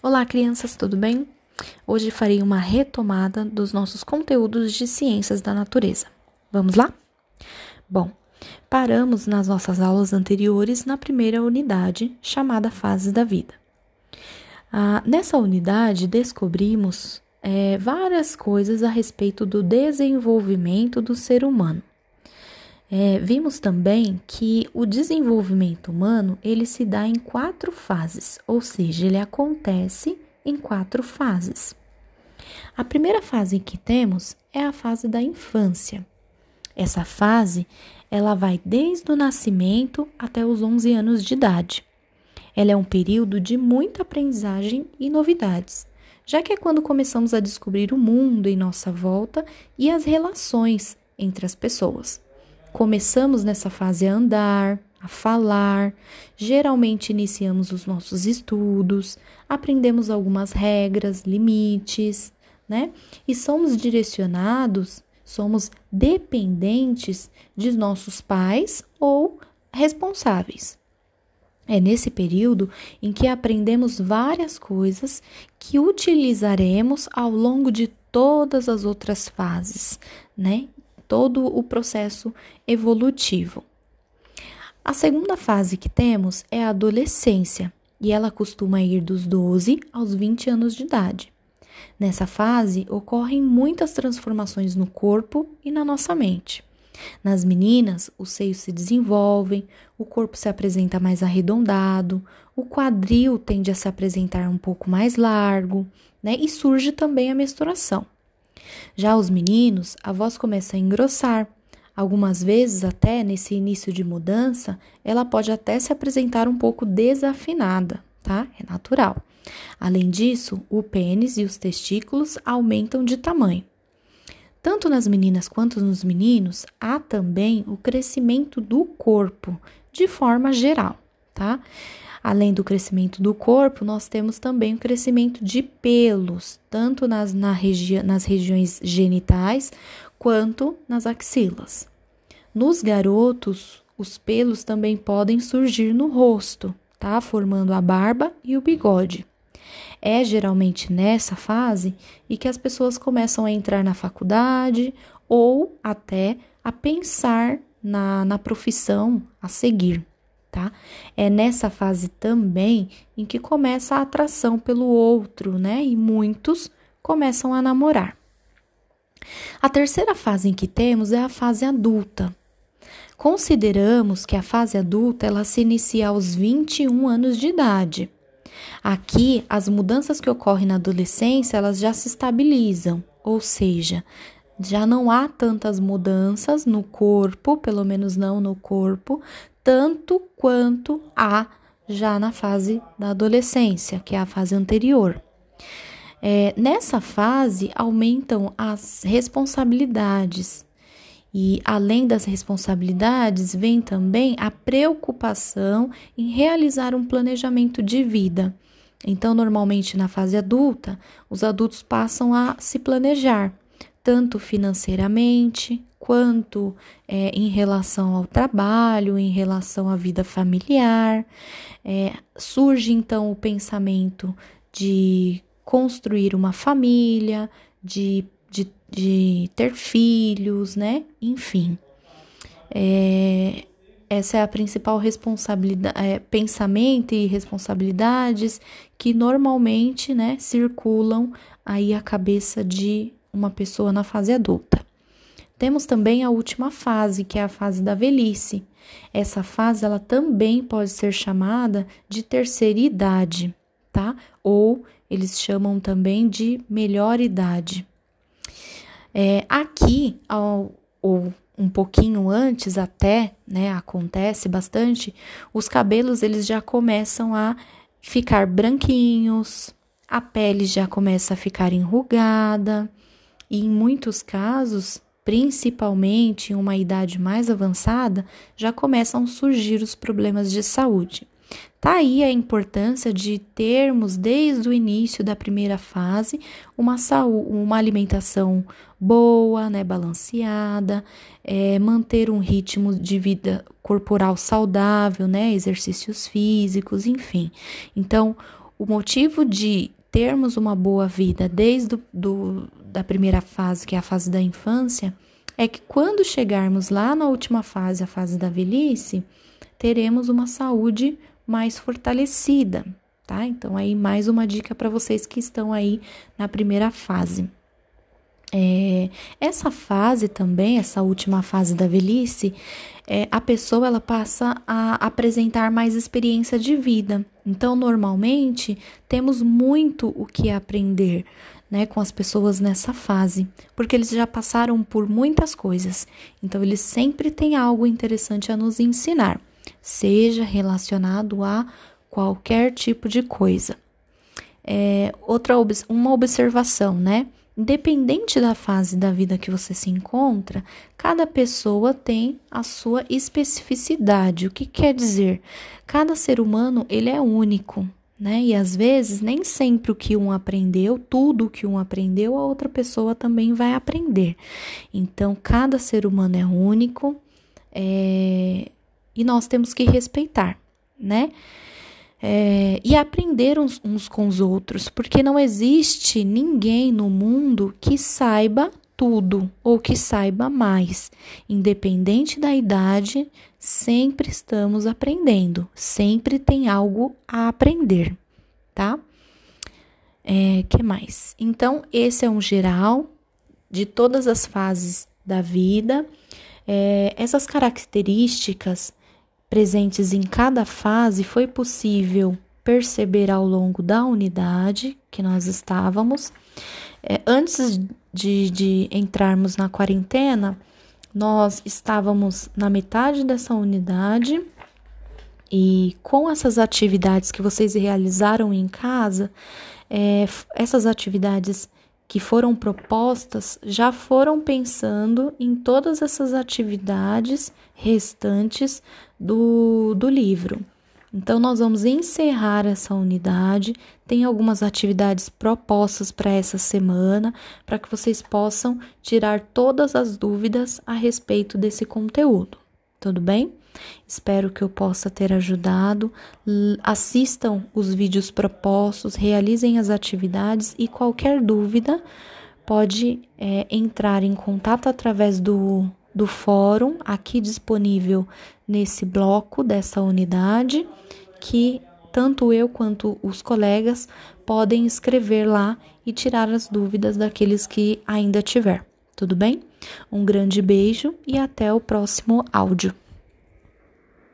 Olá, crianças, tudo bem? Hoje farei uma retomada dos nossos conteúdos de ciências da natureza. Vamos lá? Bom, paramos nas nossas aulas anteriores na primeira unidade, chamada Fases da Vida. Ah, nessa unidade, descobrimos é, várias coisas a respeito do desenvolvimento do ser humano. É, vimos também que o desenvolvimento humano ele se dá em quatro fases, ou seja, ele acontece em quatro fases. A primeira fase que temos é a fase da infância. Essa fase ela vai desde o nascimento até os 11 anos de idade. Ela é um período de muita aprendizagem e novidades, já que é quando começamos a descobrir o mundo em nossa volta e as relações entre as pessoas. Começamos nessa fase a andar, a falar, geralmente iniciamos os nossos estudos, aprendemos algumas regras, limites, né? E somos direcionados, somos dependentes de nossos pais ou responsáveis. É nesse período em que aprendemos várias coisas que utilizaremos ao longo de todas as outras fases, né? Todo o processo evolutivo. A segunda fase que temos é a adolescência, e ela costuma ir dos 12 aos 20 anos de idade. Nessa fase ocorrem muitas transformações no corpo e na nossa mente. Nas meninas, os seios se desenvolvem, o corpo se apresenta mais arredondado, o quadril tende a se apresentar um pouco mais largo, né? E surge também a menstruação. Já os meninos, a voz começa a engrossar. Algumas vezes, até nesse início de mudança, ela pode até se apresentar um pouco desafinada, tá? É natural. Além disso, o pênis e os testículos aumentam de tamanho. Tanto nas meninas quanto nos meninos, há também o crescimento do corpo, de forma geral, tá? Além do crescimento do corpo, nós temos também o crescimento de pelos, tanto nas, na regi nas regiões genitais quanto nas axilas. Nos garotos, os pelos também podem surgir no rosto, tá? Formando a barba e o bigode. É geralmente nessa fase e que as pessoas começam a entrar na faculdade ou até a pensar na, na profissão a seguir tá? É nessa fase também em que começa a atração pelo outro, né? E muitos começam a namorar. A terceira fase em que temos é a fase adulta. Consideramos que a fase adulta ela se inicia aos 21 anos de idade. Aqui, as mudanças que ocorrem na adolescência, elas já se estabilizam, ou seja, já não há tantas mudanças no corpo, pelo menos não no corpo, tanto quanto há já na fase da adolescência, que é a fase anterior. É, nessa fase aumentam as responsabilidades. E além das responsabilidades, vem também a preocupação em realizar um planejamento de vida. Então, normalmente na fase adulta, os adultos passam a se planejar, tanto financeiramente, quanto é, em relação ao trabalho, em relação à vida familiar. É, surge então o pensamento de construir uma família, de, de, de ter filhos, né? Enfim. É, essa é a principal responsabilidade, é, pensamento e responsabilidades que normalmente, né, circulam aí a cabeça de uma pessoa na fase adulta. Temos também a última fase, que é a fase da velhice. Essa fase ela também pode ser chamada de terceira idade, tá? Ou eles chamam também de melhor idade. É, aqui, ao, ou um pouquinho antes até, né, acontece bastante, os cabelos eles já começam a ficar branquinhos, a pele já começa a ficar enrugada, e em muitos casos principalmente em uma idade mais avançada, já começam a surgir os problemas de saúde. Tá aí a importância de termos desde o início da primeira fase uma saúde, uma alimentação boa, né, balanceada, é, manter um ritmo de vida corporal saudável, né, exercícios físicos, enfim. Então, o motivo de termos uma boa vida desde do, do, da primeira fase, que é a fase da infância, é que quando chegarmos lá na última fase, a fase da velhice, teremos uma saúde mais fortalecida, tá? Então, aí mais uma dica para vocês que estão aí na primeira fase. É, essa fase também, essa última fase da velhice, é, a pessoa ela passa a apresentar mais experiência de vida. Então, normalmente, temos muito o que aprender né, com as pessoas nessa fase, porque eles já passaram por muitas coisas. Então, eles sempre têm algo interessante a nos ensinar, seja relacionado a qualquer tipo de coisa. É, outra uma observação, né? Independente da fase da vida que você se encontra, cada pessoa tem a sua especificidade. O que quer dizer? Cada ser humano ele é único, né? E às vezes nem sempre o que um aprendeu, tudo o que um aprendeu, a outra pessoa também vai aprender. Então, cada ser humano é único é... e nós temos que respeitar, né? é, e aprender uns, uns com os outros, porque não existe ninguém no mundo que saiba tudo ou que saiba mais. Independente da idade, sempre estamos aprendendo, sempre tem algo a aprender, tá? É, que mais? Então, esse é um geral de todas as fases da vida. É, essas características presentes em cada fase foi possível perceber ao longo da unidade que nós estávamos. É, antes de, de entrarmos na quarentena, nós estávamos na metade dessa unidade e com essas atividades que vocês realizaram em casa, é, essas atividades que foram propostas já foram pensando em todas essas atividades restantes do, do livro. Então, nós vamos encerrar essa unidade. Tem algumas atividades propostas para essa semana, para que vocês possam tirar todas as dúvidas a respeito desse conteúdo. Tudo bem? Espero que eu possa ter ajudado. Assistam os vídeos propostos, realizem as atividades e qualquer dúvida pode é, entrar em contato através do, do fórum aqui disponível nesse bloco dessa unidade, que tanto eu quanto os colegas podem escrever lá e tirar as dúvidas daqueles que ainda tiver. Tudo bem? Um grande beijo e até o próximo áudio.